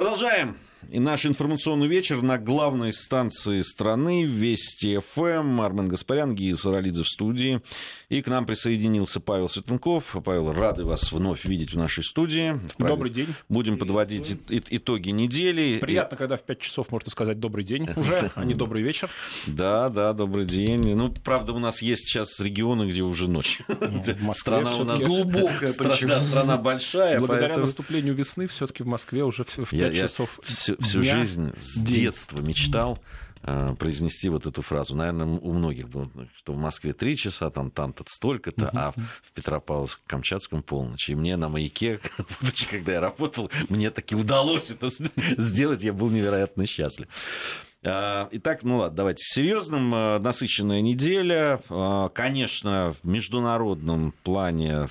Продолжаем. И наш информационный вечер на главной станции страны Вести ФМ. Армен Гаспарян, Гия Саралидзе в студии. И к нам присоединился Павел Светенков. Павел, рады вас вновь видеть в нашей студии. Добрый день. Будем подводить итоги недели. Приятно, когда в 5 часов можно сказать добрый день уже, а не добрый вечер. Да, да, добрый день. Ну, правда, у нас есть сейчас регионы, где уже ночь. Ну, страна у нас глубокая, страна большая. Благодаря наступлению весны все-таки в Москве уже в 5 часов всю жизнь с детства мечтал э, произнести вот эту фразу. Наверное, у многих было, что в Москве три часа, там там-то столько-то, uh-huh. а в Петропавловск-Камчатском полночь. И мне на маяке, когда я работал, мне таки удалось это сделать, я был невероятно счастлив. А, итак, ну ладно, давайте серьезным. Э, насыщенная неделя. А, конечно, в международном плане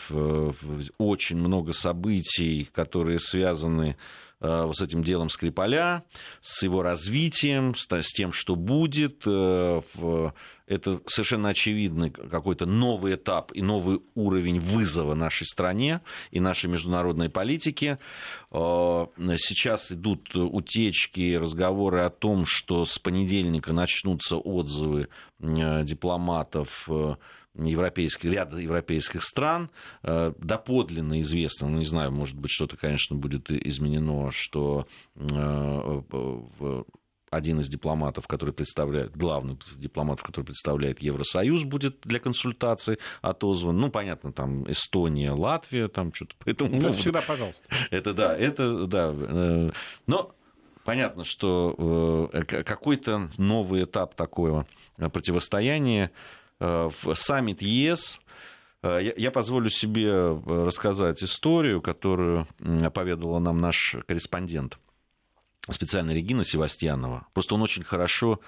очень много событий, которые связаны Э, с этим делом Скрипаля, с его развитием, с тем, что будет. Э, это совершенно очевидный какой-то новый этап и новый уровень вызова нашей стране и нашей международной политике. Э, сейчас идут утечки, разговоры о том, что с понедельника начнутся отзывы дипломатов европейских, ряд европейских стран. Э, доподлинно известно, ну, не знаю, может быть, что-то, конечно, будет изменено, что э, один из дипломатов, который представляет, главный дипломат, который представляет Евросоюз, будет для консультаций отозван. Ну, понятно, там Эстония, Латвия, там что-то по этому ну, поводу. всегда пожалуйста. Это да, это да. Э, но понятно, что какой-то новый этап такого противостояния в саммит ЕС э, я позволю себе э, рассказать историю, которую поведала нам наш корреспондент, специально Регина Севастьянова. Просто он очень хорошо,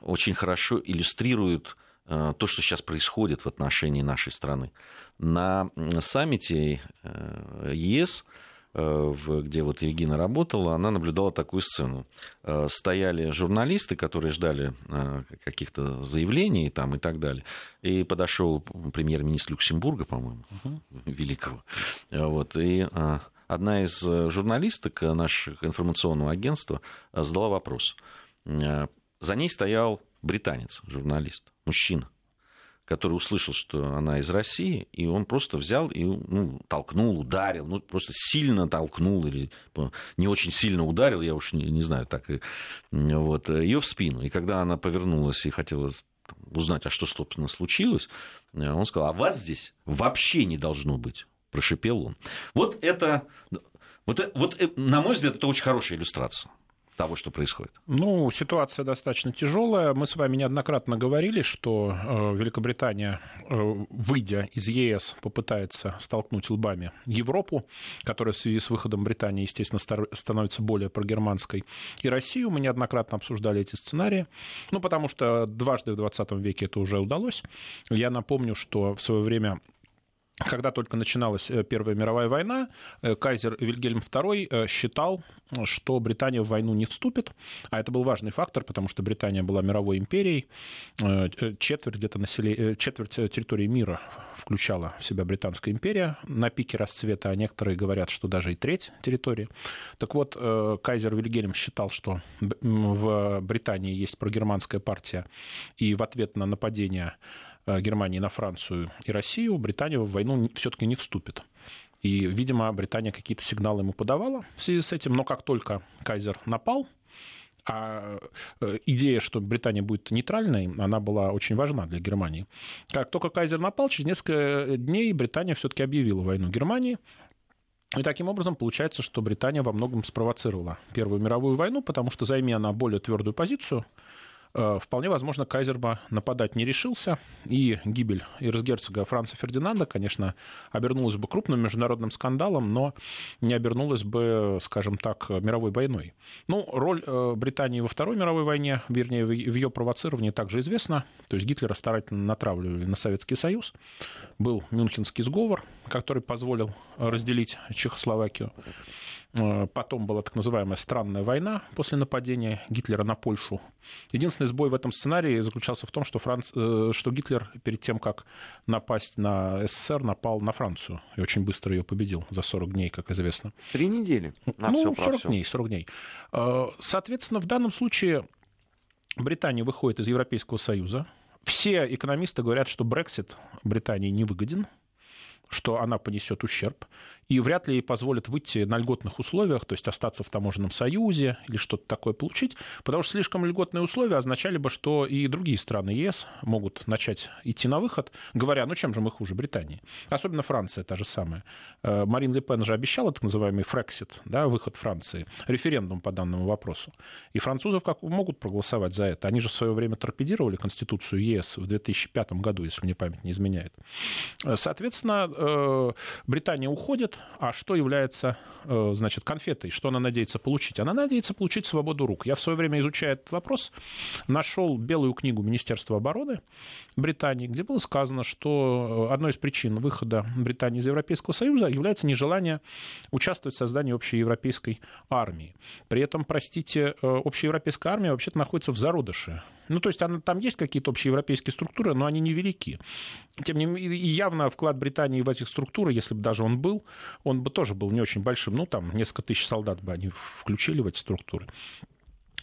очень хорошо иллюстрирует то, что сейчас происходит в отношении нашей страны. На саммите ЕС Э, где вот Регина работала, она наблюдала такую сцену. Э, стояли журналисты, которые ждали э, каких-то заявлений там, и так далее. И подошел премьер-министр Люксембурга, по-моему, угу. великого. Вот, и одна из журналисток нашего информационного агентства задала вопрос. За ней стоял британец, журналист, мужчина который услышал, что она из России, и он просто взял и ну, толкнул, ударил, ну, просто сильно толкнул или не очень сильно ударил, я уж не, не знаю, так вот, ее в спину. И когда она повернулась и хотела узнать, а что, собственно, случилось, он сказал, а вас здесь вообще не должно быть, прошипел он. Вот это, вот, вот, э, на мой взгляд, это очень хорошая иллюстрация того, что происходит? Ну, ситуация достаточно тяжелая. Мы с вами неоднократно говорили, что э, Великобритания, э, выйдя из ЕС, попытается столкнуть лбами Европу, которая в связи с выходом Британии, естественно, становится более прогерманской, и Россию. Мы неоднократно обсуждали эти сценарии. Ну, потому что дважды в 20 веке это уже удалось. Я напомню, что в свое время когда только начиналась э, Первая мировая война, э, кайзер Вильгельм II э, считал, что Британия в войну не вступит, а это был важный фактор, потому что Британия была мировой империей, четверть, где-то населения, четверть территории мира включала в себя Британская империя. На пике расцвета, а некоторые говорят, что даже и треть территории. Так вот, кайзер Вильгельм считал, что в Британии есть прогерманская партия, и в ответ на нападение Германии на Францию и Россию, Британия в войну все-таки не вступит. И, видимо, Британия какие-то сигналы ему подавала в связи с этим, но как только Кайзер напал, а э, идея, что Британия будет нейтральной, она была очень важна для Германии. Как только Кайзер напал, через несколько дней Британия все-таки объявила войну Германии. И таким образом получается, что Британия во многом спровоцировала Первую мировую войну, потому что займи она более твердую позицию, Э, вполне возможно, Кайзер бы нападать не решился, и гибель эрцгерцога Франца Фердинанда, конечно, обернулась бы крупным международным скандалом, но не обернулась бы, скажем так, мировой войной. Ну, роль э, Британии во Второй мировой войне, вернее, в ее провоцировании также известна. То есть Гитлера старательно натравливали на Советский Союз. Был Мюнхенский сговор, который позволил разделить Чехословакию. Э, потом была так называемая странная война после нападения Гитлера на Польшу. Единственный сбой в этом сценарии заключался в том, что, Франц... Э, что Гитлер перед тем, как напасть на СССР, напал на Францию и очень быстро ее победил за 40 дней, как известно. Три недели. На ну, 40 все. дней, 40 дней. Э, соответственно, в данном случае Британия выходит из Европейского Союза. Все экономисты говорят, что Брексит Британии не выгоден что она понесет ущерб, и вряд ли ей позволят выйти на льготных условиях, то есть остаться в таможенном союзе или что-то такое получить, потому что слишком льготные условия означали бы, что и другие страны ЕС могут начать идти на выход, говоря, ну чем же мы хуже Британии. Особенно Франция та же самая. Э, Марин Ле Пен же обещала так называемый Фрексит, да, выход Франции, референдум по данному вопросу. И французов как могут проголосовать за это? Они же в свое время торпедировали Конституцию ЕС в 2005 году, если мне память не изменяет. Э, соответственно, Э, Британия уходит, а что является, э, значит, конфетой? Что она надеется получить? Она надеется получить свободу рук. Я в свое время, изучая этот вопрос, нашел белую книгу Министерства обороны Британии, где было сказано, что э, одной из причин выхода Британии из Европейского Союза является нежелание участвовать в создании общеевропейской армии. При этом, простите, общеевропейская армия вообще-то находится в зародыше ну, то есть она, там есть какие-то общеевропейские структуры, но они невелики. Тем не менее, явно вклад Британии в этих структуры, если бы даже он был, он бы тоже был не очень большим. Ну, там несколько тысяч солдат бы они включили в эти структуры.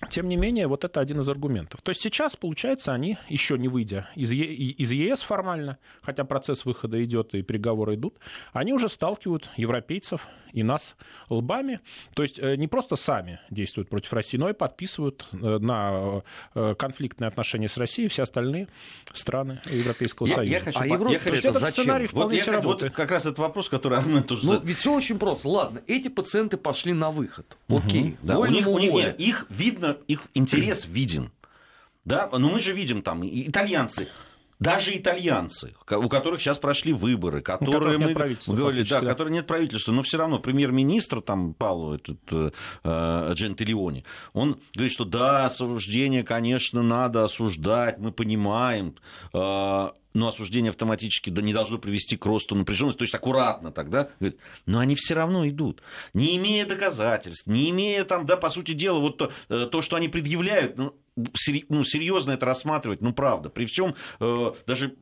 Тем не менее, вот это один из аргументов. То есть сейчас, получается, они, еще не выйдя из, е- из ЕС формально, хотя процесс выхода идет и переговоры идут, они уже сталкивают европейцев и нас лбами. То есть э, не просто сами действуют против России, но и подписывают э, на э, конфликтные отношения с Россией все остальные страны Европейского я, Союза. Я хочу, а Европа, я хочу, этот зачем? сценарий вполне вот, я, вот как раз этот вопрос, который Армен тоже... Ну, ведь все очень просто. Ладно, эти пациенты пошли на выход. Окей. Угу. Да, у них, у них, нет, их видно, их интерес виден. Да, но мы же видим там итальянцы даже итальянцы, у которых сейчас прошли выборы, которые мы говорили, да, да, которые нет правительства, но все равно премьер-министр там Пауло этот э, э, Джентилиони, он говорит, что да, осуждение, конечно, надо осуждать, мы понимаем, э, но осуждение автоматически не должно привести к росту напряженности, то есть аккуратно тогда, говорит, но они все равно идут, не имея доказательств, не имея там, да, по сути дела, вот то, э, то что они предъявляют, ну, ну, серьезно это рассматривать, ну, правда, при всем э, даже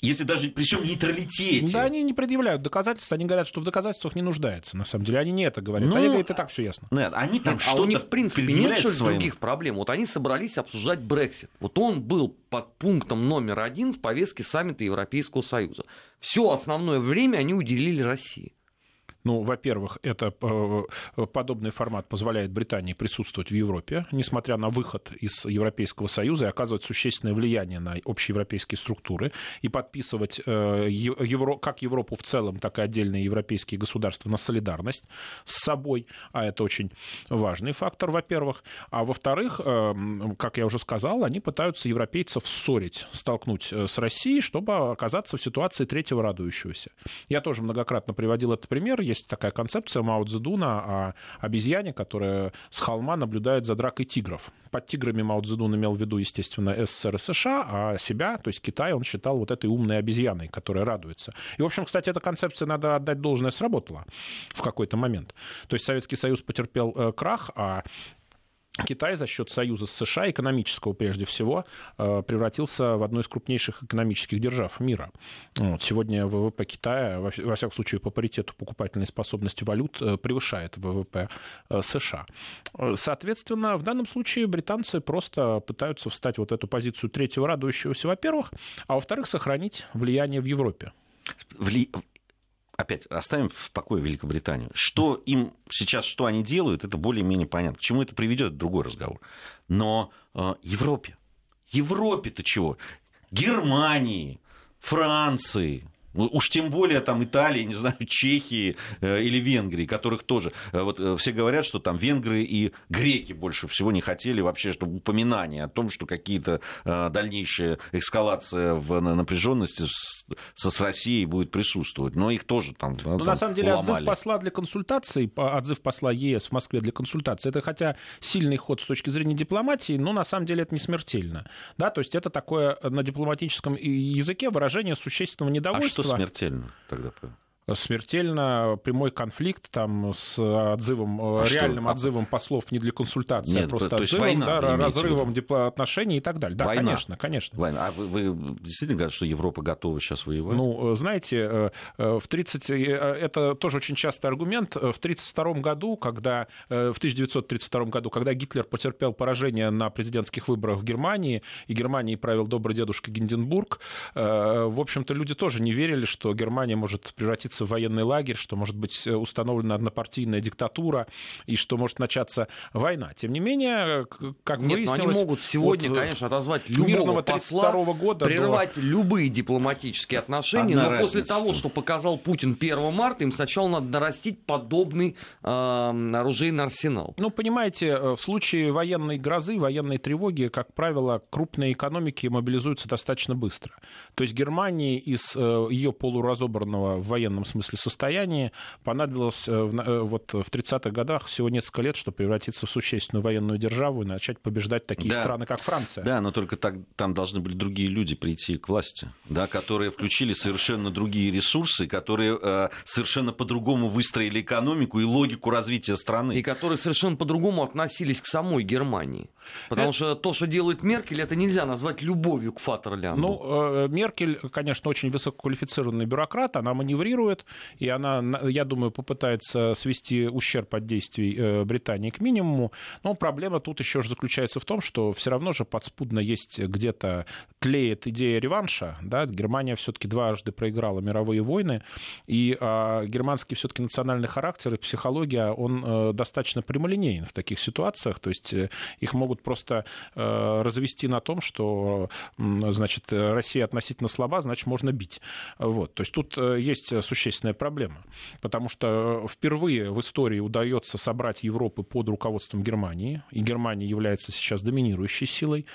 если даже при всем нейтралитете. Да, они не предъявляют доказательства, они говорят, что в доказательствах не нуждается, на самом деле. Они не это говорят. Но... Они говорят, и так все ясно. Нет, они там нет, что-то а у них, в принципе, нет же своим... других проблем. Вот они собрались обсуждать Брексит. Вот он был под пунктом номер один в повестке саммита Европейского Союза. Все основное время они уделили России. Ну, во-первых, это э, подобный формат позволяет Британии присутствовать в Европе, несмотря на выход из Европейского Союза и оказывать существенное влияние на общеевропейские структуры и подписывать э, Евро, как Европу в целом, так и отдельные европейские государства на солидарность с собой, а это очень важный фактор, во-первых. А во-вторых, э, как я уже сказал, они пытаются европейцев ссорить, столкнуть с Россией, чтобы оказаться в ситуации третьего радующегося. Я тоже многократно приводил этот пример есть такая концепция Мао Цзэдуна о обезьяне, которая с холма наблюдает за дракой тигров. Под тиграми Мао Цзэдун имел в виду, естественно, СССР и США, а себя, то есть Китай, он считал вот этой умной обезьяной, которая радуется. И, в общем, кстати, эта концепция, надо отдать должное, сработала в какой-то момент. То есть Советский Союз потерпел э, крах, а Китай за счет союза с США, экономического прежде всего, э, превратился в одну из крупнейших экономических держав мира. Вот. Сегодня ВВП Китая, во всяком случае, по паритету покупательной способности валют э, превышает ВВП э, США. Соответственно, в данном случае британцы просто пытаются встать вот эту позицию третьего радующегося, во-первых, а во-вторых, сохранить влияние в Европе опять оставим в покое Великобританию. Что им сейчас, что они делают, это более-менее понятно. К чему это приведет, другой разговор. Но э, Европе, Европе-то чего? Германии, Франции, уж тем более там Италии, не знаю, Чехии э, или Венгрии, которых тоже... Э, вот э, все говорят, что там венгры и греки больше всего не хотели вообще, чтобы упоминание о том, что какие-то дальнейшая эскалация в напряженности с, с Россией будет присутствовать. Но их тоже там Ну, там на самом деле, ломали. отзыв посла для консультаций, отзыв посла ЕС в Москве для консультаций, это хотя сильный ход с точки зрения дипломатии, но на самом деле это не смертельно. Да? То есть это такое на дипломатическом языке выражение существенного недовольства. А смертельно тогда? Смертельно прямой конфликт там с отзывом, а реальным что? А отзывом послов не для консультации, Нет, а просто то отзывом, война, да, разрывом отношений и так далее. Да, война. конечно, конечно. Война. А вы, вы действительно говорите, что Европа готова сейчас воевать? Ну, знаете, в 30... это тоже очень частый аргумент. В 1932 году, когда в 1932 году, когда Гитлер потерпел поражение на президентских выборах в Германии, и Германией правил добрый дедушка Гинденбург, в общем-то, люди тоже не верили, что Германия может превратиться превратиться в военный лагерь, что может быть э, установлена однопартийная диктатура и что может начаться война. Тем не менее, как Нет, выяснилось... они могут сегодня, вот, конечно, отозвать любого посла, года прервать до... любые дипломатические отношения, Одна но разница. после того, что показал Путин 1 марта, им сначала надо нарастить подобный э, оружейный арсенал. Ну, понимаете, э, в случае военной грозы, военной тревоги, как правило, крупные экономики мобилизуются достаточно быстро. То есть Германии из э, ее полуразобранного в военном определенном смысле состоянии. Понадобилось э, э, вот в 30-х годах всего несколько лет, чтобы превратиться в существенную военную державу и начать побеждать такие да. страны, как Франция. Да, но только так, там должны были другие люди прийти к власти, да, которые включили совершенно другие ресурсы, которые э, совершенно по-другому выстроили экономику и логику развития страны. И которые совершенно по-другому относились к самой Германии. Потому это... что то, что делает Меркель, это нельзя назвать любовью к Фатерлянду. Ну, Меркель, конечно, очень высококвалифицированный бюрократ, она маневрирует и она, я думаю, попытается свести ущерб от действий э, Британии к минимуму. Но проблема тут еще же заключается в том, что все равно же подспудно есть где-то тлеет идея реванша. Да? Германия все-таки дважды проиграла мировые войны, и а, германский все-таки национальный характер и психология, он а, достаточно прямолинейен в таких ситуациях. То есть э, их могут просто а, развести на том, что значит, Россия относительно слаба, значит, можно бить. Вот. То есть тут есть существенная проблема, потому что впервые в истории удается собрать Европу под руководством Германии, и Германия является сейчас доминирующей силой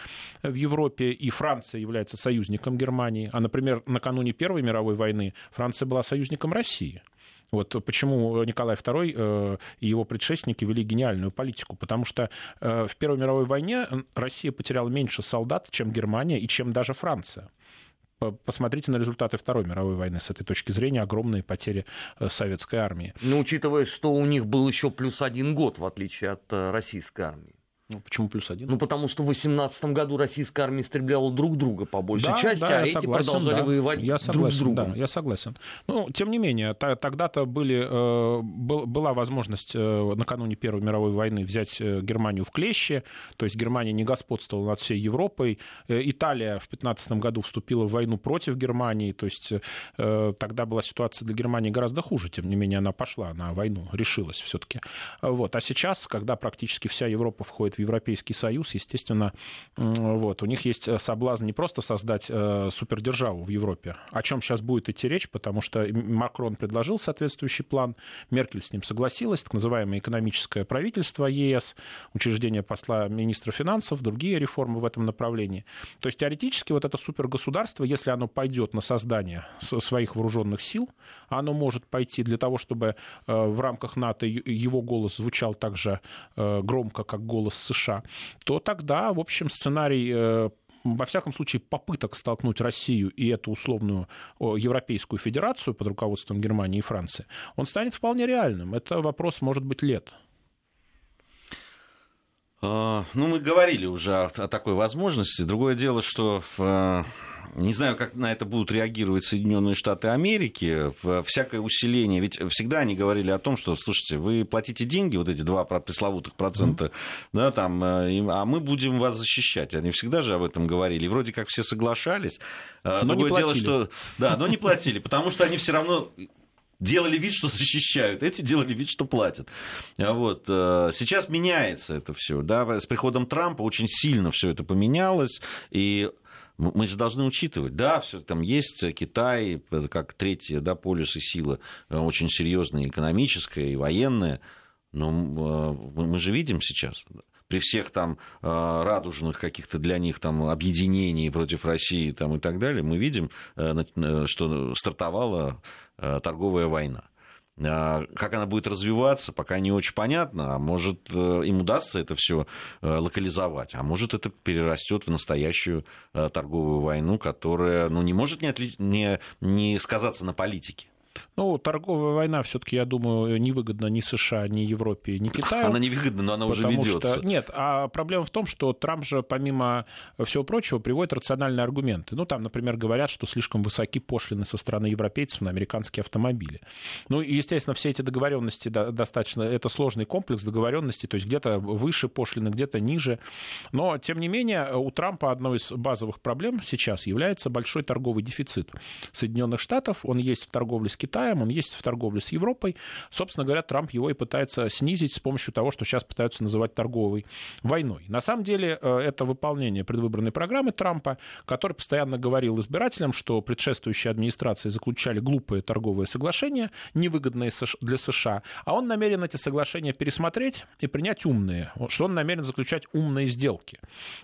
в Европе, и Франция является союзником Германии, а, например, накануне Первой мировой войны Франция была союзником России. Вот почему Николай II э, и его предшественники вели гениальную политику. Потому что э, в Первой мировой войне Россия потеряла меньше солдат, чем Германия и чем даже Франция. Посмотрите на результаты Второй мировой войны. С этой точки зрения огромные потери э, советской армии. Ну, учитывая, что у них был еще плюс один год, в отличие от российской армии. Ну, почему плюс один? Ну, потому что в 18 году российская армия истребляла друг друга по большей да, части, да, а эти согласен, продолжали да. воевать я согласен, друг с другом. Да, я согласен. Ну, тем не менее, тогда-то были, э, была возможность э, накануне Первой мировой войны взять э, Германию в клещи, то есть Германия не господствовала над всей Европой. Италия в 15 году вступила в войну против Германии, то есть тогда была ситуация для Германии гораздо хуже, тем не менее она пошла на войну, решилась все-таки. Вот. А сейчас, когда практически вся Европа входит в Европейский Союз, естественно, вот, у них есть э, соблазн не просто создать э, супердержаву в Европе, о чем сейчас будет идти речь, потому что Макрон предложил соответствующий план, Меркель с ним согласилась, так называемое экономическое правительство ЕС, учреждение посла министра финансов, другие реформы в этом направлении. То есть теоретически вот это супергосударство, если оно пойдет на создание своих вооруженных сил, оно может пойти для того, чтобы э, в рамках НАТО его голос звучал так же громко, как голос США, то тогда, в общем, сценарий э, во всяком случае, попыток столкнуть Россию и эту условную Европейскую Федерацию под руководством Германии и Франции, он станет вполне реальным. Это вопрос, может быть, лет. А, ну, мы говорили уже о, такой возможности. Другое дело, что в не знаю, как на это будут реагировать Соединенные Штаты Америки. Всякое усиление. Ведь всегда они говорили о том, что, слушайте, вы платите деньги, вот эти два пресловутых процента, mm-hmm. да, там, э, а мы будем вас защищать. Они всегда же об этом говорили. И вроде как все соглашались. А но Другое дело, что... Да, но не платили, потому что они все равно делали вид, что защищают, эти делали вид, что платят. А вот. Э, сейчас меняется это все. Да? С приходом Трампа очень сильно все это поменялось, и мы же должны учитывать, да, все там есть Китай, как третья, да, полюс и сила, э, очень серьезная экономическая и военная, но э, мы же видим сейчас, при всех там э, радужных каких-то для них там объединений против России там, и так далее, мы видим, что стартовала торговая война. А, как она будет развиваться, пока не очень понятно. А может, э, им удастся это все э, локализовать, а может, это перерастет в настоящую э, торговую войну, которая ну, не может не, отли... не, не сказаться на политике. Ну, торговая война все-таки, я думаю, невыгодна ни США, ни Европе, ни Китаю. Она невыгодна, но она уже ведется. Что... Нет, а проблема в том, что Трамп же, помимо всего прочего, приводит рациональные аргументы. Ну, там, например, говорят, что слишком высоки пошлины со стороны европейцев на американские автомобили. Ну, и, естественно, все эти договоренности достаточно, это сложный комплекс договоренностей, то есть где-то выше пошлины, где-то ниже. Но, тем не менее, у Трампа одной из базовых проблем сейчас является большой торговый дефицит Соединенных Штатов. Он есть в торговле с Китаем, он есть в торговле с Европой. Собственно говоря, Трамп его и пытается снизить с помощью того, что сейчас пытаются называть торговой войной. На самом деле, э, это выполнение предвыборной программы Трампа, который постоянно говорил избирателям, что предшествующие администрации заключали глупые торговые соглашения, невыгодные для США, а он намерен эти соглашения пересмотреть и принять умные, что он намерен заключать умные сделки.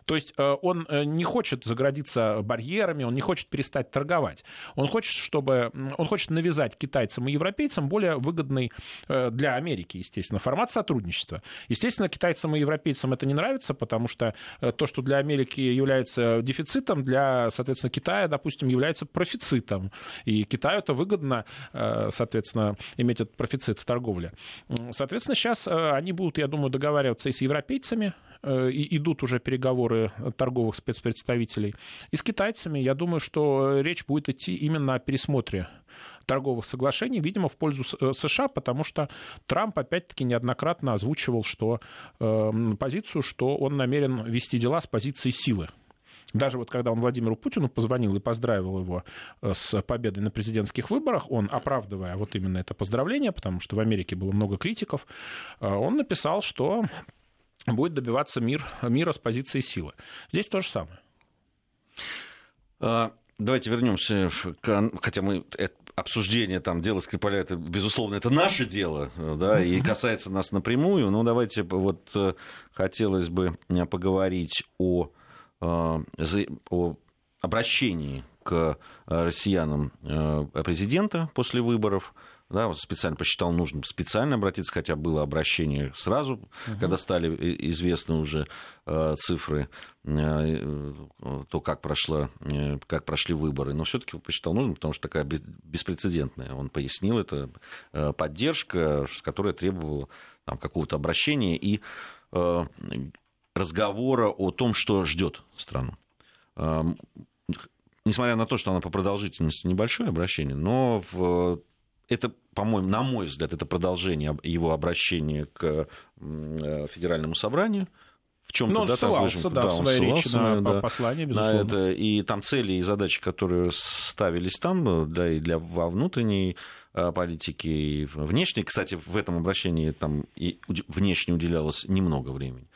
То есть э, он э, не хочет заградиться барьерами, он не хочет перестать торговать. Он хочет, чтобы, он хочет навязать китайцам и европейцам более выгодный э, для Америки, естественно, формат сотрудничества. Естественно, китайцам и европейцам это не нравится, потому что то, что для Америки является дефицитом, для, соответственно, Китая, допустим, является профицитом. И Китаю это выгодно, соответственно, иметь этот профицит в торговле. Соответственно, сейчас они будут, я думаю, договариваться и с европейцами, Э, и идут уже переговоры торговых спецпредставителей. И с китайцами, я думаю, что речь будет идти именно о пересмотре торговых соглашений, видимо, в пользу э, США, потому что Трамп, опять-таки, неоднократно озвучивал что, э, позицию, что он намерен вести дела с позиции силы. Даже вот когда он Владимиру Путину позвонил и поздравил его э, с победой на президентских выборах, он, оправдывая вот именно это поздравление, потому что в Америке было много критиков, он написал, что будет добиваться мир, мира с позиции силы. Здесь то же самое. А, давайте вернемся, хотя мы обсуждение там дела Скрипаля, это, безусловно, это наше дело, да, и касается нас напрямую, но давайте вот э, хотелось бы э, поговорить о, э, о обращении к россиянам президента после выборов да, вот специально посчитал нужным специально обратиться, хотя было обращение сразу, угу. когда стали известны уже э, цифры, э, то, как, прошла, э, как прошли выборы. Но все-таки посчитал нужным, потому что такая беспрецедентная. Он пояснил, это э, поддержка, которая требовала там, какого-то обращения и э, разговора о том, что ждет страну эм, несмотря на то, что она по продолжительности небольшое обращение, но в это, по-моему, на мой взгляд, это продолжение его обращения к э, федеральному собранию. В чем-то, да, ссылался, там, да, да, в своей речи на да, послание, безусловно. На это, и там цели и задачи, которые ставились там, да, и для во внутренней э, политики, и внешней. Кстати, в этом обращении там и внешне уделялось немного времени.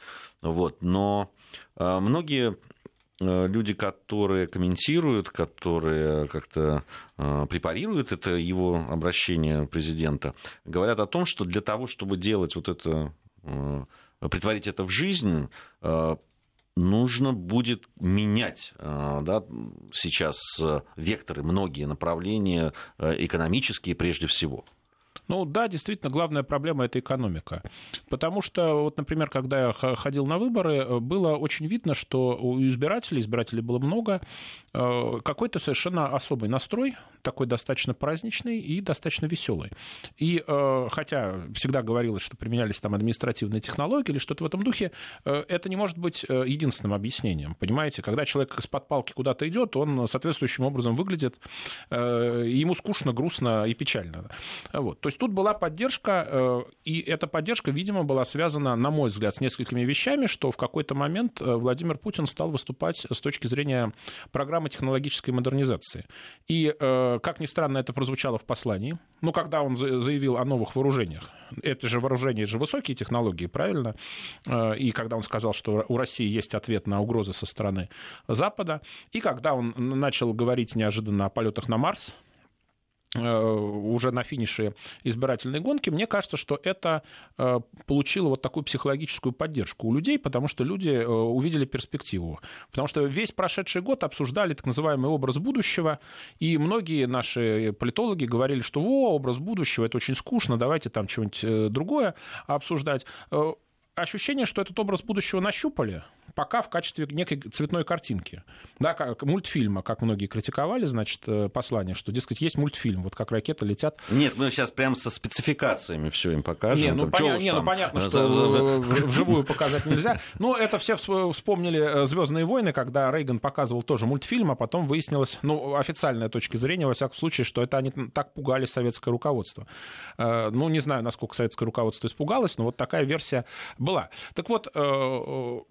Вот, но э, многие Э, люди, которые комментируют, которые как-то э, препарируют это его обращение президента, говорят о том, что для того, чтобы делать вот это, э, притворить это в жизнь, нужно будет менять да, сейчас векторы, многие направления экономические прежде всего. Ну да, действительно, главная проблема это экономика. Потому что, вот, например, когда я ходил на выборы, было очень видно, что у избирателей, избирателей было много, э, какой-то совершенно особый настрой, такой достаточно праздничный и достаточно веселый. И э, хотя всегда говорилось, что применялись там административные технологии или что-то в этом духе, э, это не может быть единственным объяснением. Понимаете, когда человек из-под палки куда-то идет, он соответствующим образом выглядит, ему скучно, грустно и печально. Вот. То есть тут была поддержка, э, и эта поддержка, видимо, была связана, на мой взгляд, с несколькими вещами, что в какой-то момент э, Владимир Путин стал выступать с точки зрения программы технологической модернизации. И, э, как ни странно, это прозвучало в послании. Ну, когда он заявил о новых вооружениях, это же вооружение, это же высокие технологии, правильно? И когда он сказал, что у России есть ответ на угрозы со стороны Запада, и когда он начал говорить неожиданно о полетах на Марс, уже на финише избирательной гонки, мне кажется, что это э, получило вот такую психологическую поддержку у людей, потому что люди э, увидели перспективу. Потому что весь прошедший год обсуждали так называемый образ будущего, и многие наши политологи говорили, что во, образ будущего, это очень скучно, давайте там что-нибудь другое обсуждать ощущение, что этот образ будущего нащупали, пока в качестве некой цветной картинки. Да, как мультфильма, как многие критиковали, значит, э, послание, что, дескать, есть мультфильм, вот как ракеты летят. Нет, мы сейчас прям со спецификациями все им покажем. Не, ну, поня... не, ну понятно, что вживую показать нельзя. Но это все вспомнили э, Звездные войны, когда Рейган показывал тоже мультфильм, а потом выяснилось, ну, официальная точка зрения, во всяком случае, что это они так пугали советское руководство. Э, ну, не знаю, насколько советское руководство испугалось, но вот такая версия была. Так вот,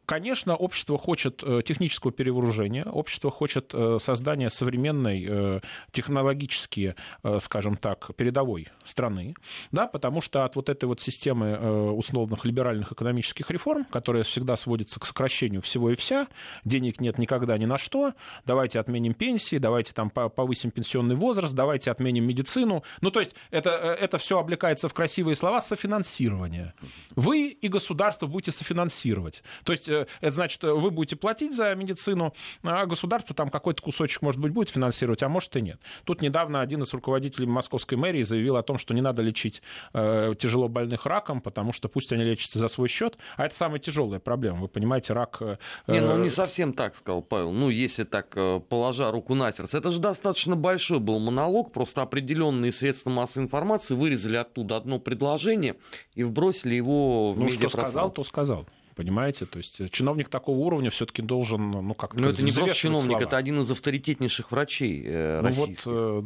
конечно, общество хочет э, технического перевооружения, общество хочет э, создания современной э, технологически, скажем так, передовой страны, да, потому что от вот этой вот системы условных либеральных экономических реформ, которая всегда сводится к сокращению всего и вся, денег нет никогда ни на что, давайте отменим пенсии, давайте там повысим пенсионный возраст, давайте отменим медицину. Ну, то есть это, это все облекается в красивые слова софинансирования. Вы и государство будете софинансировать. То есть это значит, вы будете платить за медицину, а государство там какой-то кусочек, может быть, будет финансировать, а может и нет. Тут недавно один из руководителей московской мэрии заявил о том, что не надо лечить э, тяжело больных раком, потому что пусть они лечатся за свой счет, а это самая тяжелая проблема. Вы понимаете, рак... Э, не, ну он не совсем так сказал, Павел. Ну, если так, э, положа руку на сердце. Это же достаточно большой был монолог, просто определенные средства массовой информации вырезали оттуда одно предложение и вбросили его в Ну, что сказал, то сказал. Понимаете? То есть э, чиновник такого уровня все-таки должен, ну как-то... Но это не просто чиновник, слова. это один из авторитетнейших врачей э, ну вот, э,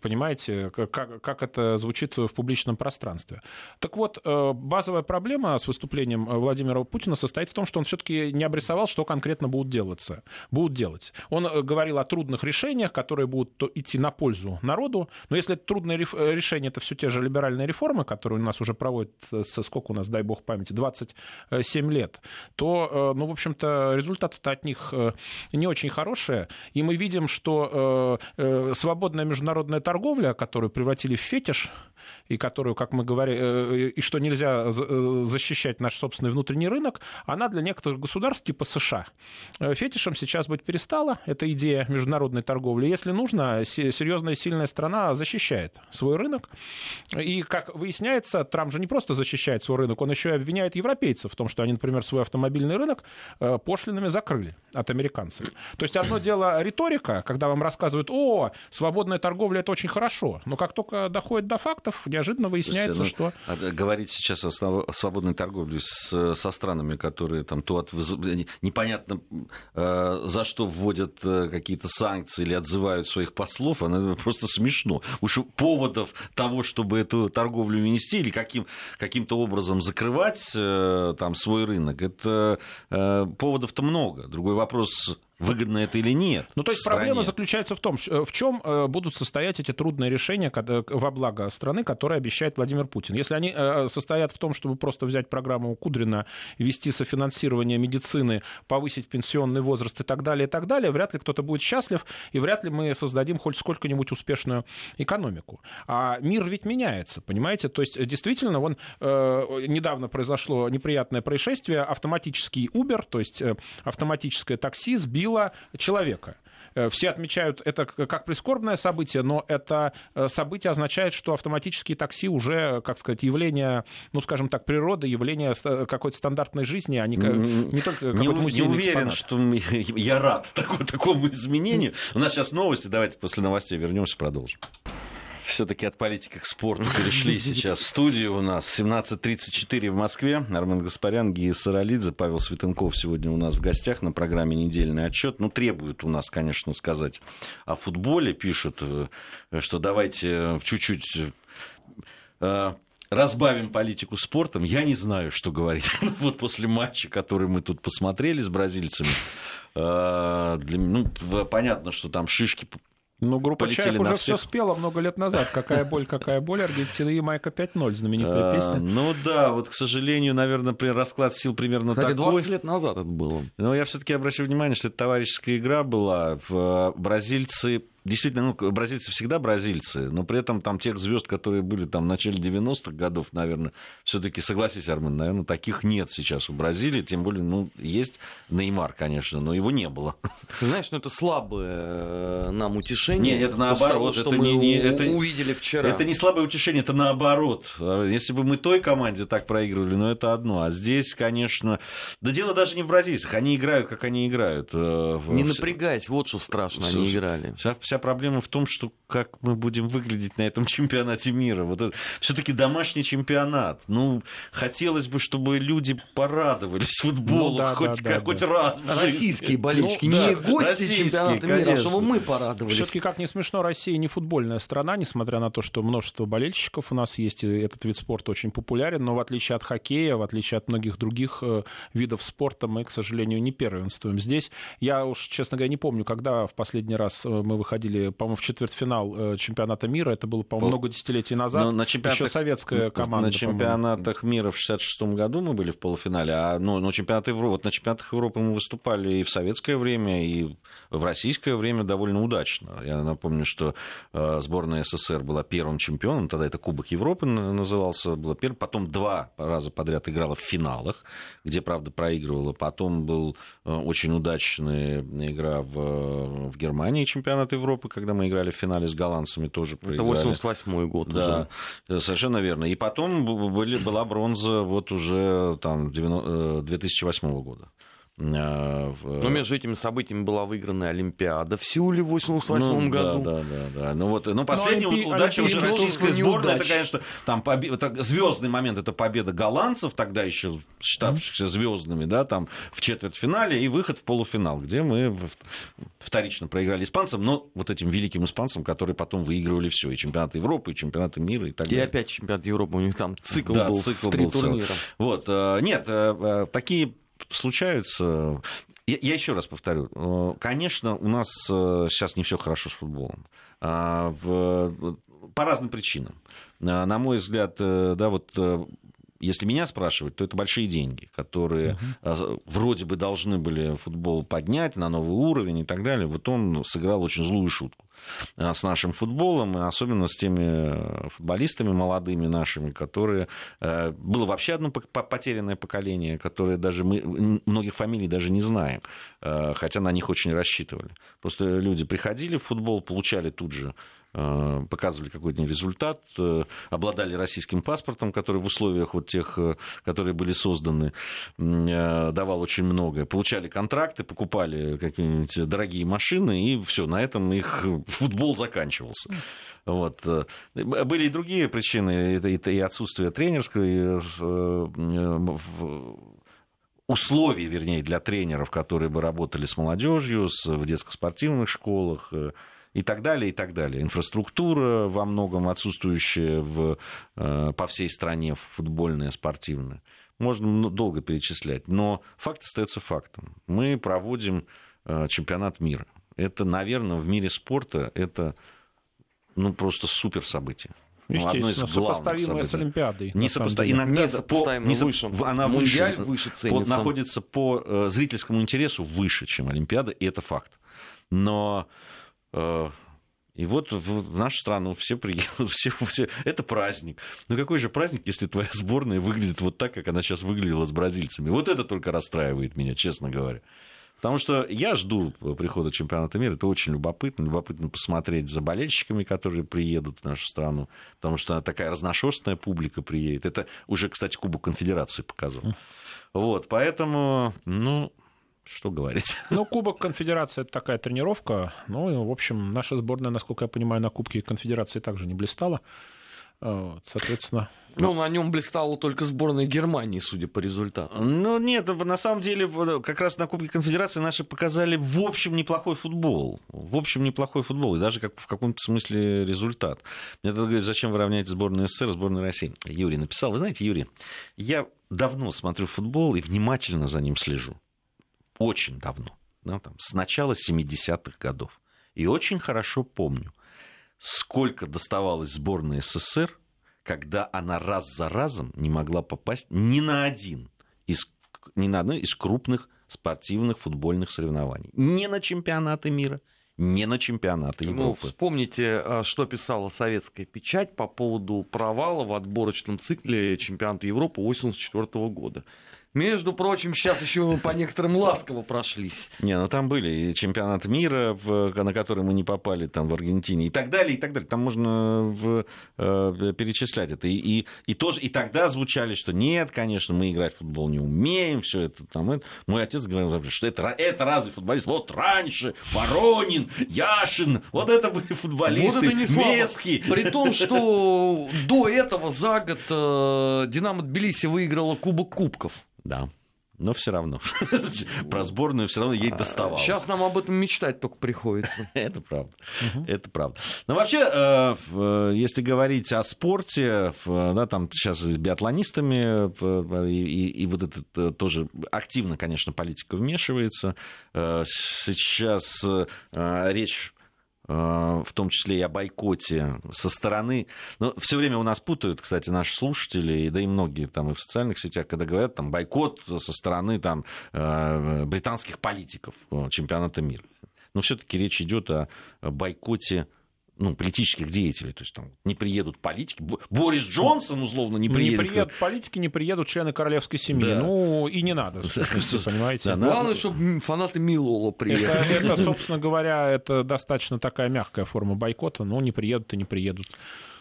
понимаете, как, как это звучит в публичном пространстве. Так вот, э, базовая проблема с выступлением Владимира Путина состоит в том, что он все-таки не обрисовал, что конкретно будут делаться, будут делать. Он говорил о трудных решениях, которые будут идти на пользу народу, но если это трудные решения, это все те же либеральные реформы, которые у нас уже проводят, со сколько у нас, дай бог памяти, 27 7 лет, то, э, ну, в общем-то, результаты-то от них э, не очень хорошие. И мы видим, что э, свободная международная торговля, которую превратили в фетиш, и которую, как мы говорим, и что нельзя защищать наш собственный внутренний рынок, она для некоторых государств типа США фетишем сейчас быть перестала. Это идея международной торговли. Если нужно, серьезная и сильная страна защищает свой рынок. И, как выясняется, Трамп же не просто защищает свой рынок, он еще и обвиняет европейцев в том, что они например, свой автомобильный рынок э, пошлинами закрыли от американцев. То есть одно дело риторика, когда вам рассказывают, о, свободная торговля это очень хорошо, но как только доходит до фактов, неожиданно выясняется, Слушайте, ну, что... Говорить сейчас о свободной торговле с, со странами, которые там то от... непонятно э, за что вводят э, какие-то санкции или отзывают своих послов, оно просто смешно. Уж поводов того, чтобы эту торговлю вынести или каким, каким-то образом закрывать там свой свой рынок. Это э, поводов-то много. Другой вопрос, выгодно это или нет. Ну, то есть стране. проблема заключается в том, э, в чем э, будут состоять эти трудные решения во благо страны, которые обещает Владимир Путин. Если они э, состоят в том, чтобы просто взять программу Кудрина, вести софинансирование медицины, повысить пенсионный возраст и так далее, и так далее, вряд ли кто-то будет счастлив, и вряд ли мы создадим хоть сколько-нибудь успешную экономику. А мир ведь меняется, понимаете? То есть, действительно, вон, недавно произошло неприятное происшествие, автоматический Uber, то есть автоматическое такси сбил убила человека. Э, все отмечают это как прискорбное событие, но это э, событие означает, что автоматические такси уже, как сказать, явление, ну, скажем так, природы, явление какой-то стандартной жизни, а не, не только не, не уверен, экспонат. что я рад такому, такому изменению. У нас сейчас новости, давайте после новостей вернемся, продолжим все-таки от политики к спорту перешли сейчас в студию у нас. 17.34 в Москве. Армен Гаспарян, Гия Саралидзе, Павел Светенков сегодня у нас в гостях на программе «Недельный отчет». Ну, требует у нас, конечно, сказать о футболе. Пишут, э, что давайте чуть-чуть э, разбавим политику спортом. Я не знаю, что говорить. вот после матча, который мы тут посмотрели с бразильцами, э, для, ну, понятно, что там шишки ну, группа Чаев уже все спела много лет назад. Какая боль, какая боль, Аргентина и Майка 5-0, знаменитая а, песня. Ну да, вот, к сожалению, наверное, расклад сил примерно Кстати, такой. 20 лет назад это было. Но я все таки обращу внимание, что это товарищеская игра была. Бразильцы действительно, ну, бразильцы всегда бразильцы, но при этом там тех звезд, которые были там в начале 90-х годов, наверное, все-таки, согласись, Армен, наверное, таких нет сейчас у Бразилии, тем более, ну, есть Неймар, конечно, но его не было. Знаешь, ну это слабое э, нам утешение. Нет, это наоборот, того, это мы не, это, увидели вчера. Это не слабое утешение, это наоборот. Если бы мы той команде так проигрывали, ну это одно. А здесь, конечно, да дело даже не в бразильцах, они играют, как они играют. Э, не напрягаясь, вот что страшно, они играли. Вся, вся проблема в том, что как мы будем выглядеть на этом чемпионате мира. Вот это все-таки домашний чемпионат. Ну, хотелось бы, чтобы люди порадовались футболу ну, да, хоть, да, да, хоть да. раз. Российские болельщики, ну, не да, гости чемпионата мира, а чтобы мы порадовались. Все-таки, как не смешно, Россия не футбольная страна, несмотря на то, что множество болельщиков у нас есть, и этот вид спорта очень популярен, но в отличие от хоккея, в отличие от многих других э, видов спорта, мы, к сожалению, не первенствуем здесь. Я уж, честно говоря, не помню, когда в последний раз э, мы выходили, по-моему, в четвертьфинал э, чемпионата мира. Это было, по-моему, много десятилетий назад. Но на чемпионатах, Еще советская команда. На чемпионатах мира в 66 году мы были в полуфинале, а ну, на, чемпионат Европы, вот на чемпионатах Европы мы выступали и в советское время, и в российское время довольно удачно. Я напомню, что э, сборная СССР была первым чемпионом, тогда это Кубок Европы назывался, было первым, потом два раза подряд играла в финалах, где, правда, проигрывала, потом был э, очень удачная игра в, в Германии чемпионат Европы, когда мы играли в финале с голландцами, тоже проиграли. Это 88 год да, уже. совершенно верно. И потом были, была бронза вот уже там 2008 э, года. А, Но между этими событиями была выиграна Олимпиада в Сеуле в 88 ну, году. Да, да, да, да. Ну вот, ну последняя Олимпи... удача Олимпи... уже российской сборной, это, конечно, там побе... это звездный момент, это победа голландцев, тогда еще считавшихся звездными, да, там в четвертьфинале и выход в полуфинал, где мы вторично проиграли испанцам, но вот этим великим испанцам, которые потом выигрывали все, и чемпионаты Европы, и чемпионаты мира, и так далее. И опять чемпионат Европы, у них там цикл да, был цикл в три был турнира. Вот, э, нет, э, э, такие случаются. Я, еще раз повторю, э, конечно, у нас э, сейчас не все хорошо с футболом. А, в, по разным причинам. На мой взгляд, э, да, вот если меня спрашивать, то это большие деньги, которые uh-huh. вроде бы должны были футбол поднять на новый уровень и так далее. Вот он сыграл очень злую шутку а, с нашим футболом, и особенно с теми футболистами молодыми нашими, которые... Э, было вообще одно потерянное поколение, которое даже мы... Многих фамилий даже не знаем, э, хотя на них очень рассчитывали. Просто люди приходили в футбол, получали тут же Э, показывали какой-то результат, э, обладали российским паспортом, который в условиях вот тех, э, которые были созданы, давал очень многое. Получали контракты, покупали какие-нибудь дорогие машины, и все, на этом их футбол заканчивался. Вот. Были и другие причины, это и отсутствие тренерской условий, вернее, для тренеров, которые бы работали с молодежью, в детско-спортивных школах, и так далее, и так далее. Инфраструктура во многом отсутствующая в, э, по всей стране, футбольная, спортивная. Можно долго перечислять, но факт остается фактом. Мы проводим э, чемпионат мира. Это, наверное, в мире спорта это ну, просто супер событие. Ну, одно из сопоставимое с Олимпиадой. Не сопоста... Иногда по... не выше. Она Мундиаль выше, выше ценится. По... находится по э, зрительскому интересу выше, чем Олимпиада, и это факт. Но и вот в нашу страну все приедут, все, все, это праздник. Но какой же праздник, если твоя сборная выглядит вот так, как она сейчас выглядела с бразильцами? Вот это только расстраивает меня, честно говоря. Потому что я жду прихода чемпионата мира, это очень любопытно. Любопытно посмотреть за болельщиками, которые приедут в нашу страну, потому что такая разношерстная публика приедет. Это уже, кстати, Кубок Конфедерации показал. Вот, поэтому, ну, что говорить. Ну, Кубок Конфедерации – это такая тренировка. Ну, в общем, наша сборная, насколько я понимаю, на Кубке Конфедерации также не блистала. Вот, соответственно... Ну, на нем блистала только сборная Германии, судя по результату. Ну, нет, на самом деле, как раз на Кубке Конфедерации наши показали в общем неплохой футбол. В общем неплохой футбол, и даже как, в каком-то смысле результат. Мне тогда говорят, зачем вы равняете сборную СССР, сборную России? Юрий написал. Вы знаете, Юрий, я давно смотрю футбол и внимательно за ним слежу очень давно, ну, там, с начала 70-х годов. И очень хорошо помню, сколько доставалось сборной СССР, когда она раз за разом не могла попасть ни на один из, ни на одно из крупных спортивных футбольных соревнований. Ни на чемпионаты мира, не на чемпионаты ну, Европы. Ну, вспомните, а, что писала советская печать по поводу провала в отборочном цикле чемпионата Европы 1984 года. Между прочим, сейчас еще по некоторым ласково прошлись. Не, ну там были и чемпионат мира, в, на который мы не попали, там в Аргентине, и так далее, и так далее. Там можно в, э, перечислять это. И, и, и, тоже, и тогда звучали, что нет, конечно, мы играть в футбол не умеем, все это там. Это. Мой отец говорил, что это, это разве футболист? Вот раньше Воронин, Яшин, вот это были футболисты, вот это не Мески. При том, что до этого за год э, Динамо Тбилиси выиграла Кубок Кубков. Да. Но все равно. Про сборную все равно ей доставалось. Сейчас нам об этом мечтать только приходится. Это правда. Это правда. Но вообще, э, э, если говорить о спорте, да, там сейчас с биатлонистами, и, и вот это э, тоже активно, конечно, политика вмешивается. Сейчас речь Э, в том числе и о бойкоте со стороны... Но все время у нас путают, кстати, наши слушатели, да и многие там и в социальных сетях, когда говорят там бойкот со стороны там, э, британских политиков э, чемпионата мира. Но все-таки речь идет о бойкоте ну, политических деятелей. То есть там не приедут политики. Борис Джонсон, условно, не приедет. Не приедут политики, не приедут члены королевской семьи. Да. Ну, и не надо, понимаете. Да, Главное, чтобы фанаты Милола приехали. Это, это, собственно говоря, это достаточно такая мягкая форма бойкота. Но не приедут и не приедут.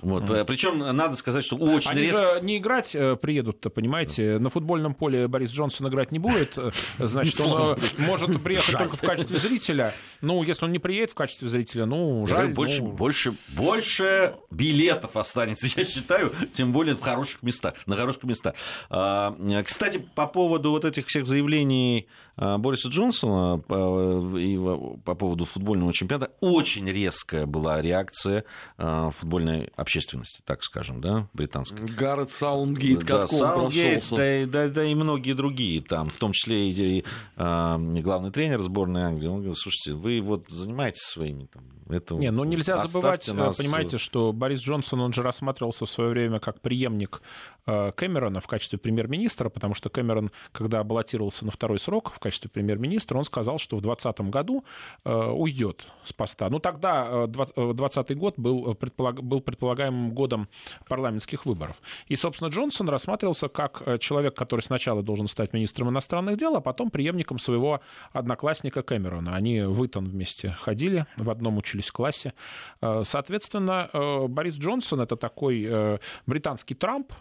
Вот. Mm. Причем надо сказать, что очень Они резко... не играть э, приедут-то, понимаете. На футбольном поле Борис Джонсон играть не будет. Э, значит, он э, может приехать только в качестве зрителя. Ну, если он не приедет в качестве зрителя, ну, жаль. Больше, ну... больше, больше билетов останется, я считаю, тем более в хороших местах, на хороших местах. А, кстати, по поводу вот этих всех заявлений Бориса Джонсона и по поводу футбольного чемпионата, очень резкая была реакция а, футбольной общественности так скажем, да, британской. Гаррет Саундгейт, да, Саундгейт, да, да, да, и многие другие там, в том числе и, и а, главный тренер сборной Англии, он говорит, слушайте, вы вот занимаетесь своими там, это Не, ну нельзя забывать, нас... понимаете, что Борис Джонсон, он же рассматривался в свое время как преемник Кэмерона в качестве премьер-министра, потому что Кэмерон, когда баллотировался на второй срок в качестве премьер-министра, он сказал, что в 2020 году э, уйдет с поста. Ну тогда 2020 год был, предполаг... был предполагаемым годом парламентских выборов. И, собственно, Джонсон рассматривался как человек, который сначала должен стать министром иностранных дел, а потом преемником своего одноклассника Кэмерона. Они в Итон вместе ходили в одном учились классе. Э, соответственно, э, Борис Джонсон — это такой э, британский Трамп.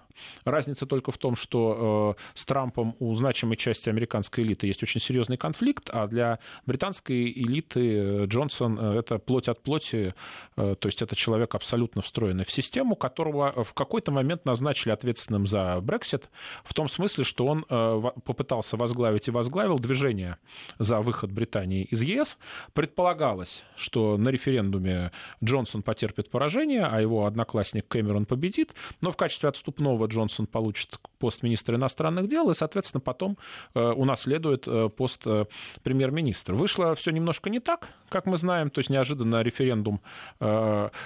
Разница только в том, что с Трампом у значимой части американской элиты есть очень серьезный конфликт, а для британской элиты Джонсон — это плоть от плоти, то есть это человек абсолютно встроенный в систему, которого в какой-то момент назначили ответственным за Брексит, в том смысле, что он попытался возглавить и возглавил движение за выход Британии из ЕС. Предполагалось, что на референдуме Джонсон потерпит поражение, а его одноклассник Кэмерон победит, но в качестве отступного Джонсон получит пост министра иностранных дел и, соответственно, потом э, унаследует э, пост э, премьер-министра. Вышло все немножко не так, как мы знаем, то есть неожиданно референдум,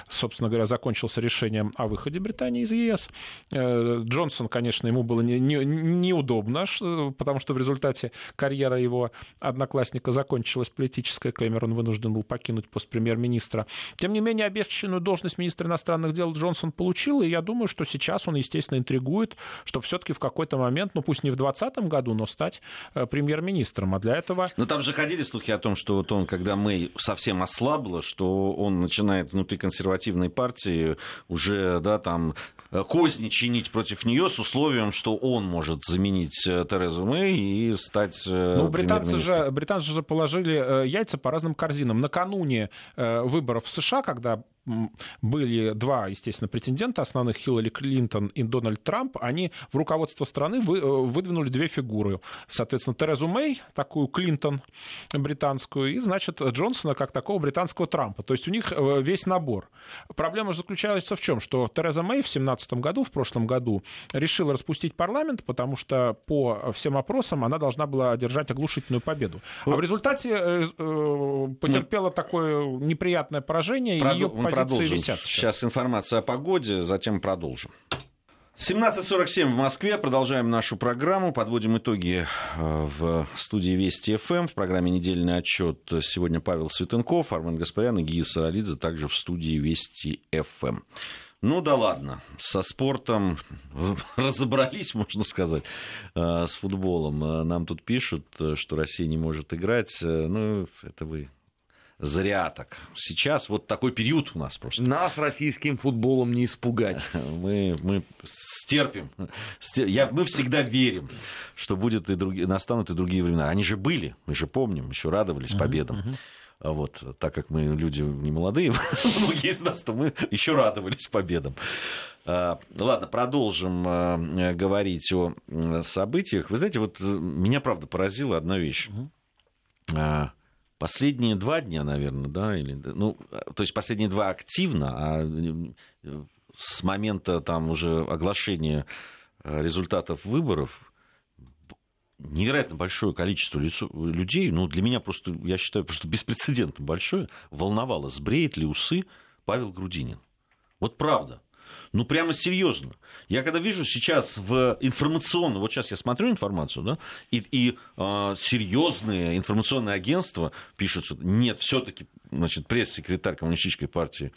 собственно говоря, закончился решением о выходе Британии из ЕС. Джонсон, конечно, ему было не, не, неудобно, потому что в результате карьера его одноклассника закончилась политическая, Кэмерон вынужден был покинуть пост премьер-министра министра. Тем не менее, обещанную должность министра иностранных дел Джонсон получил, и я думаю, что сейчас он, естественно, интригует, что все-таки в какой-то момент, ну пусть не в 2020 году, но стать э, премьер-министром. А для этого... Но там же ходили слухи о том, что вот он, когда Мэй совсем ослабла, что он начинает внутри консервативной партии уже, да, там э, козни чинить против нее с условием, что он может заменить э, Терезу Мэй и стать Ну, британцы же, британцы же положили яйца по разным корзинам. Накануне выборов в США, когда были два, естественно, претендента основных, Хиллари Клинтон и Дональд Трамп, они в руководство страны вы, э, выдвинули две фигуры. Соответственно, Терезу Мэй, такую Клинтон британскую, и, значит, Джонсона как такого британского Трампа. То есть у них э, весь набор. Проблема же заключалась в чем? Что Тереза Мэй в 2017 году, в прошлом году, решила распустить парламент, потому что по всем опросам она должна была одержать оглушительную победу. А в результате э, потерпела такое неприятное поражение, и ее продолжим. Висят сейчас. сейчас информация о погоде, затем продолжим. 17.47 в Москве. Продолжаем нашу программу. Подводим итоги э, в студии Вести ФМ. В программе «Недельный отчет» сегодня Павел Светенков, Армен Гаспарян и Гия Саралидзе, также в студии Вести ФМ. Ну да ладно, со спортом разобрались, можно сказать, э, с футболом. Э, нам тут пишут, что Россия не может играть. Ну, это вы зря так. Сейчас вот такой период у нас просто. Нас российским футболом не испугать. Мы, мы стерпим. Я, мы всегда верим, что будет и другие, настанут и другие времена. Они же были, мы же помним, еще радовались победам. А вот, так как мы люди не молодые, многие из нас, то мы еще радовались победам. А, ладно, продолжим а, говорить о событиях. Вы знаете, вот меня, правда, поразила одна вещь последние два дня, наверное, да, или, ну, то есть последние два активно, а э, с момента там уже оглашения э, результатов выборов невероятно большое количество людей, ну, для меня просто, я считаю, просто беспрецедентно большое, волновало, сбреет ли усы Павел Грудинин. Вот правда. Ну, прямо серьезно. Я когда вижу сейчас в информационном, вот сейчас я смотрю информацию, да, и, и э, серьезные информационные агентства пишут, что нет, все-таки, значит, пресс-секретарь Коммунистической партии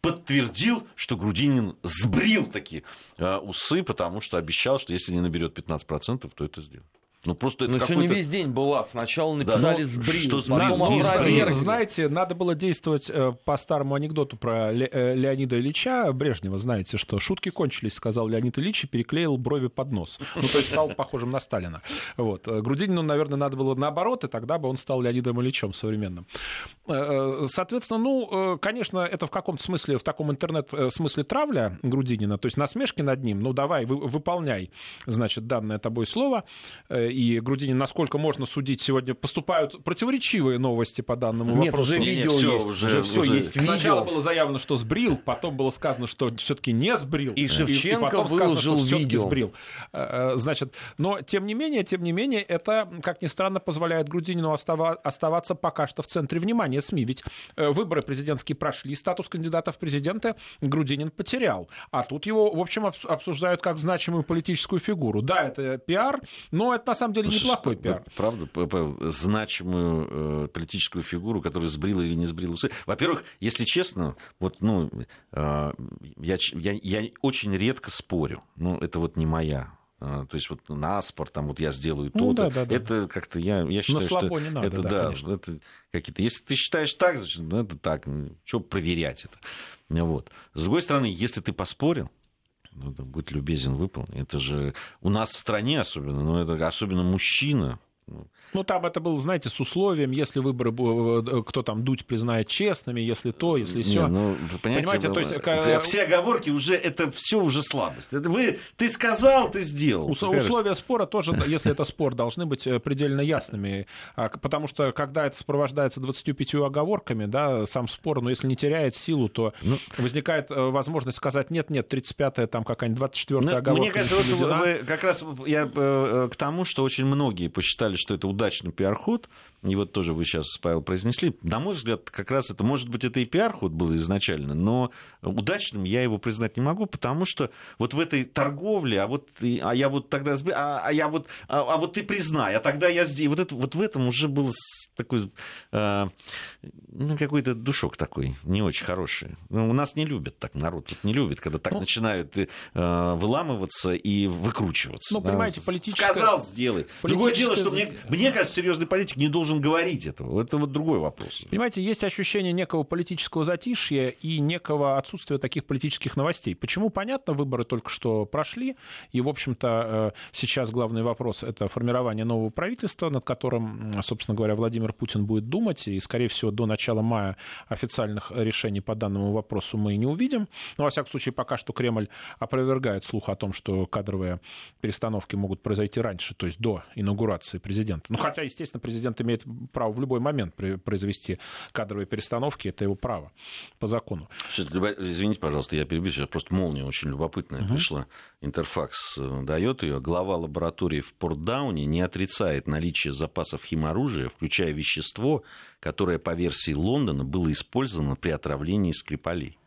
подтвердил, что Грудинин сбрил такие э, усы, потому что обещал, что если не наберет 15%, то это сделает. Ну, просто это Но сегодня весь день был ад. Сначала написали да, сбрил, что сбрил, потом опровергли. Знаете, надо было действовать э, по старому анекдоту про Ле- э, Леонида Ильича Брежнева. Знаете, что шутки кончились, сказал Леонид Ильич и переклеил брови под нос. Ну, то есть стал похожим на Сталина. Вот. Э, Грудинину, наверное, надо было наоборот, и тогда бы он стал Леонидом Ильичем современным. Соответственно, ну, конечно, это в каком-то смысле, в таком интернет-смысле травля Грудинина, то есть насмешки над ним. Ну, давай, выполняй, значит, данное тобой слово и Грудинин, насколько можно судить, сегодня поступают противоречивые новости по данному Нет, вопросу. Уже видео Нет, все, есть, уже, уже все уже. есть. Сначала было заявлено, что сбрил, потом было сказано, что все-таки не сбрил. И Шевченко и, и потом сказано, что все-таки сбрил. Э, э, значит, но тем не менее, тем не менее, это, как ни странно, позволяет Грудинину оставаться пока что в центре внимания СМИ. Ведь э, выборы президентские прошли, статус кандидата в президенты Грудинин потерял. А тут его, в общем, обсуждают как значимую политическую фигуру. Да, это пиар, но это на самом самом деле ну, неплохой пиар. Правда, значимую э, политическую фигуру, которая сбрила или не сбрила усы. Во-первых, если честно, вот, ну, э, я, я, я очень редко спорю. Ну, это вот не моя а, то есть вот на спорт, там вот я сделаю ну, то-то. Да, да, это да. как-то я, я считаю, что не надо, это да, да это какие-то. Если ты считаешь так, значит, ну, это так. Что проверять это? Вот. С другой стороны, если ты поспорил, ну, будь любезен, выполни. Это же у нас в стране особенно, но это особенно мужчина, ну, там это было, знаете, с условием, если выборы, э, кто там, Дудь признает честными, если то, если все. ну, понимаете, понимаете то есть... Все оговорки уже, это все уже слабость. Это вы, ты сказал, ты сделал. Ус- условия спора тоже, если это спор, должны быть э, предельно ясными, а, потому что, когда это сопровождается 25 оговорками, да, сам спор, но если не теряет силу, то ну, возникает э, возможность сказать, нет, нет, 35-я, там какая-нибудь 24-я ну, оговорка. Мне кажется, вот вы, как раз я к тому, что очень многие посчитали, что это удачный пиар-ход, и вот тоже вы сейчас, Павел, произнесли, на мой взгляд, как раз это, может быть, это и пиар-ход был изначально, но удачным я его признать не могу, потому что вот в этой торговле, а вот а я вот тогда, а, а я вот, а, а вот ты признай, а тогда я здесь, вот, это, вот в этом уже был такой, ну, какой-то душок такой, не очень хороший. Ну, у нас не любят так, народ тут не любит, когда так ну, начинают а, выламываться и выкручиваться. Ну, да? понимаете, политическое... Сказал, сделай. Другое дело, что мне, мне кажется, серьезный политик не должен говорить этого. Это вот другой вопрос. Понимаете, есть ощущение некого политического затишья и некого отсутствия таких политических новостей. Почему? Понятно, выборы только что прошли, и, в общем-то, э, сейчас главный вопрос — это формирование нового правительства, над которым, собственно говоря, Владимир Путин будет думать, и, скорее всего, до начала мая официальных решений по данному вопросу мы не увидим. Но, во всяком случае, пока что Кремль опровергает слух о том, что кадровые перестановки могут произойти раньше, то есть до инаугурации президента. Ну, хотя, естественно, президент имеет право в любой момент произвести кадровые перестановки, это его право по закону. Извините, пожалуйста, я перебью, сейчас просто молния очень любопытная угу. пришла. Интерфакс э, дает ее. Глава лаборатории в Портдауне не отрицает наличие запасов химоружия, включая вещество, которое, по версии Лондона, было использовано при отравлении Скрипалей.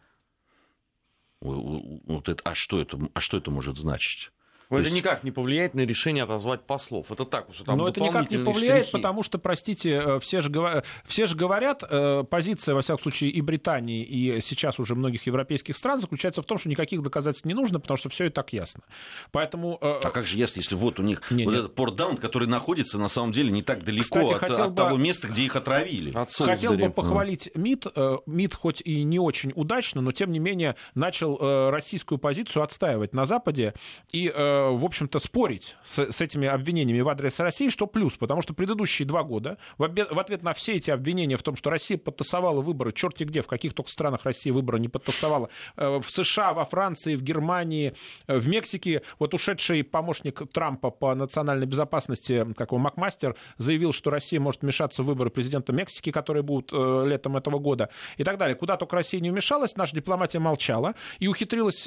Вот это, а, что это, а что это может значить? Но это есть... никак не повлияет на решение отозвать послов. Это так уже там Но это никак не повлияет, штрихи. потому что, простите, э, все же, говор... все же говорят, э, позиция, во всяком случае, и Британии, и сейчас уже многих европейских стран заключается в том, что никаких доказательств не нужно, потому что все и так ясно. Поэтому... Э, а как же ясно, если вот у них не, вот нет. этот Портдаун, который находится на самом деле не так далеко Кстати, от, от бы... того места, где их отравили? От хотел бы похвалить МИД. МИД хоть и не очень удачно, но тем не менее начал российскую позицию отстаивать на Западе и в общем-то, спорить с, с этими обвинениями в адрес России, что плюс, потому что предыдущие два года в, обе, в ответ на все эти обвинения в том, что Россия подтасовала выборы, черти где, в каких только странах Россия выборы не подтасовала, э, в США, во Франции, в Германии, э, в Мексике, вот ушедший помощник Трампа по национальной безопасности, как его Макмастер, заявил, что Россия может вмешаться в выборы президента Мексики, которые будут летом этого года, и так далее. Куда только Россия не вмешалась, наша дипломатия молчала и ухитрилась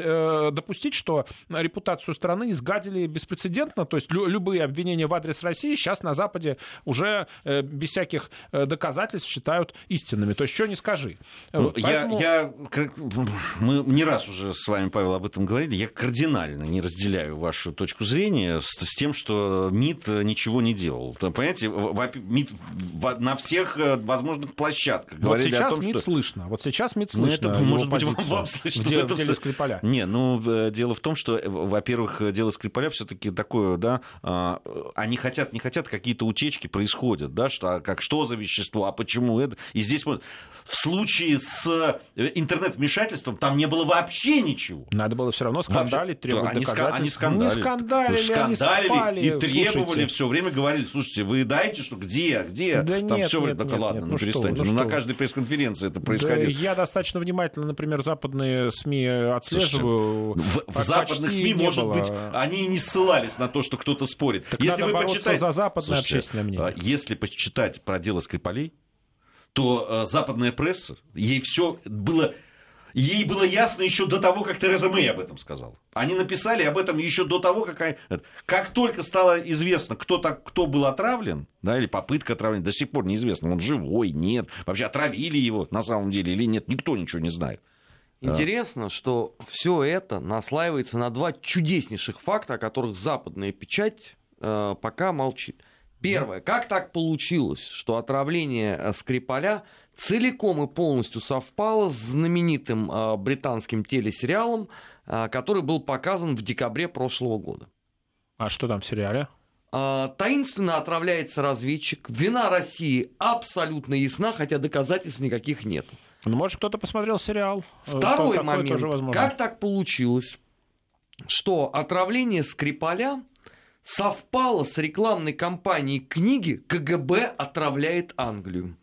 допустить, что репутацию страны изгадили беспрецедентно, то есть лю- любые обвинения в адрес России сейчас на Западе уже э, без всяких э, доказательств считают истинными. То есть что не скажи. Ну, вот, поэтому... я, я, мы не раз уже с вами, Павел, об этом говорили. Я кардинально не разделяю вашу точку зрения с, с тем, что МИД ничего не делал. Понимаете, МИД на всех э, возможных площадках вот говорили сейчас о том, МИД что... слышно. Вот сейчас МИД ну, слышно. Ну, это, может быть, вам, слышно. В, деле, в деле Скрипаля. Не, ну, э, дело в том, что, во-первых, дело Скрипаля все-таки такое, да, а, они хотят, не хотят, какие-то утечки происходят, да, что, а как, что за вещество, а почему это. И здесь вот в случае с э, интернет-вмешательством там не было вообще ничего. Надо было все равно скандалить, требовать они доказательств. Они скандалили. Не скандалили, скандалили они спали. и требовали, все время говорили, слушайте, вы даете, что где, где? Да там нет, все нет, нет, ладно, нет, ну, ну перестаньте. Ну, ну на каждой пресс-конференции это происходило. Да, я достаточно внимательно, например, западные СМИ отслеживаю. Слушайте, в, в западных СМИ, может было. быть, они и не ссылались на то, что кто-то спорит. Так если вы почитаете... за западное Слушайте, общественное мнение. А, если почитать про дело Скрипалей, то э, западная пресса, ей все было Ей было ясно еще до того, как Тереза Мэй об этом сказала. Они написали об этом еще до того, как... Как только стало известно, кто, так, кто был отравлен, да, или попытка отравления, до сих пор неизвестно, он живой, нет, вообще отравили его на самом деле или нет, никто ничего не знает. Интересно, что все это наслаивается на два чудеснейших факта, о которых западная печать э, пока молчит. Первое. Как так получилось, что отравление э, Скрипаля целиком и полностью совпало с знаменитым э, британским телесериалом, э, который был показан в декабре прошлого года? А что там в сериале? Таинственно отравляется разведчик. Вина России абсолютно ясна, хотя доказательств никаких нет. Ну, может, кто-то посмотрел сериал. Второй момент. Как так получилось, что отравление Скрипаля совпало с рекламной кампанией книги «КГБ отравляет Англию».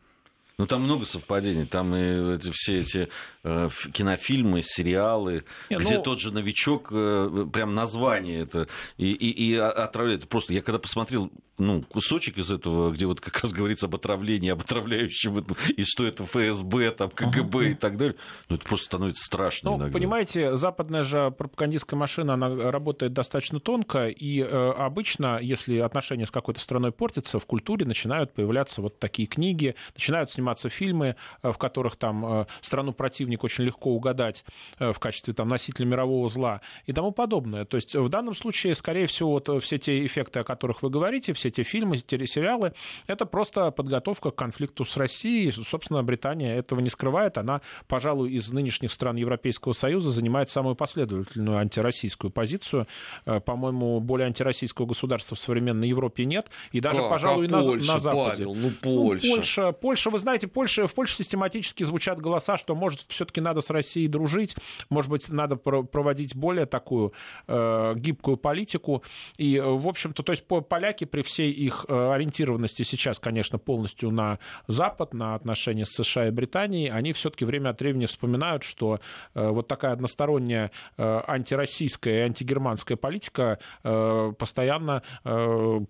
Ну, там много совпадений. Там и эти, все эти э, кинофильмы, сериалы, Не, где ну... тот же новичок, э, прям название это, и, и, и отравляет. Просто я когда посмотрел ну, кусочек из этого, где вот как раз говорится об отравлении, об отравляющем, и что это ФСБ, там, КГБ и так далее, ну, это просто становится страшно ну, иногда. понимаете, западная же пропагандистская машина, она работает достаточно тонко, и э, обычно, если отношения с какой-то страной портятся, в культуре начинают появляться вот такие книги, начинают сниматься фильмы, э, в которых там э, страну противник очень легко угадать э, в качестве там носителя мирового зла и тому подобное. То есть в данном случае, скорее всего, вот все те эффекты, о которых вы говорите, все эти фильмы, телесериалы, это просто подготовка к конфликту с Россией. Собственно, Британия этого не скрывает. Она, пожалуй, из нынешних стран Европейского Союза занимает самую последовательную антироссийскую позицию. По-моему, более антироссийского государства в современной Европе нет. И даже, как? пожалуй, а на, Польша, на Западе. Павел, ну, Польша. Ну, Польша. Польша, вы знаете, Польша, в Польше систематически звучат голоса, что, может, все-таки надо с Россией дружить, может быть, надо проводить более такую э, гибкую политику. И, в общем-то, то есть поляки при всей их э, ориентированности сейчас, конечно, полностью на Запад, на отношения с США и Британией, они все-таки время от времени вспоминают, что э, вот такая односторонняя э, антироссийская и антигерманская политика постоянно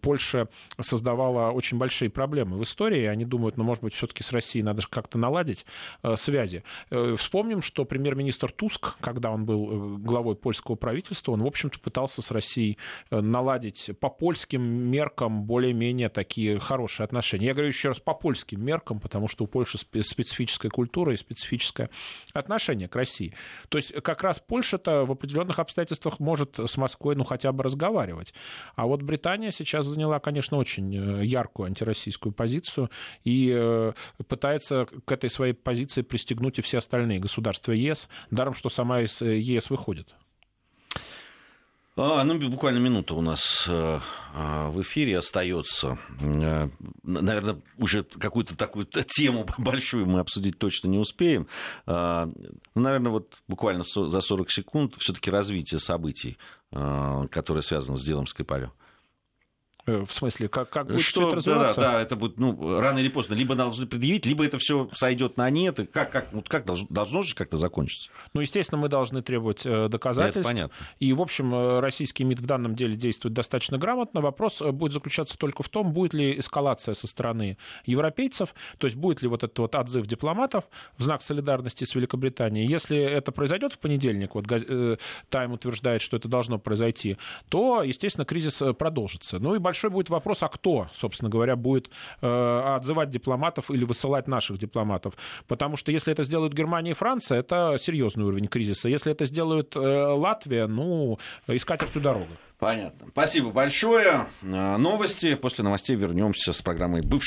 Польша создавала очень большие проблемы в истории. Они думают, ну, может быть, все-таки с Россией надо как-то наладить связи. Вспомним, что премьер-министр Туск, когда он был главой польского правительства, он, в общем-то, пытался с Россией наладить по польским меркам более-менее такие хорошие отношения. Я говорю еще раз по польским меркам, потому что у Польши специфическая культура и специфическое отношение к России. То есть как раз Польша-то в определенных обстоятельствах может с Москвой ну, хотя бы разговаривать. А вот Британия сейчас заняла, конечно, очень э, яркую антироссийскую позицию и э, пытается к этой своей позиции пристегнуть и все остальные государства ЕС, даром, что сама из э, ЕС выходит. А, ну, буквально минута у нас э, э, в эфире остается. Наверное, уже какую-то такую тему большую мы обсудить точно не успеем. Ну, наверное, вот буквально за 40 секунд все-таки развитие событий, которые связаны с делом Скрипалю. Э, в смысле, как, как будет что, это развиваться? Да, да, это будет, ну, рано или поздно, либо должны предъявить, либо это все сойдет на нет. И как, как, вот как должно, должно же как-то закончиться? Ну, естественно, мы должны требовать э, доказательств. Это понятно. И, в общем, э, российский МИД в данном деле действует достаточно грамотно. Вопрос будет заключаться только в том, будет ли эскалация со стороны европейцев, то есть будет ли вот этот вот отзыв дипломатов в знак солидарности с Великобританией. Если это произойдет в понедельник, вот Тайм утверждает, что это должно произойти, то, естественно, кризис продолжится. Ну и большой большой будет вопрос, а кто, собственно говоря, будет э, отзывать дипломатов или высылать наших дипломатов. Потому что если это сделают Германия и Франция, это серьезный уровень кризиса. Если это сделают э, Латвия, ну, искать эту дорогу. Понятно. Спасибо большое. Э, новости. После новостей вернемся с программой «Бывший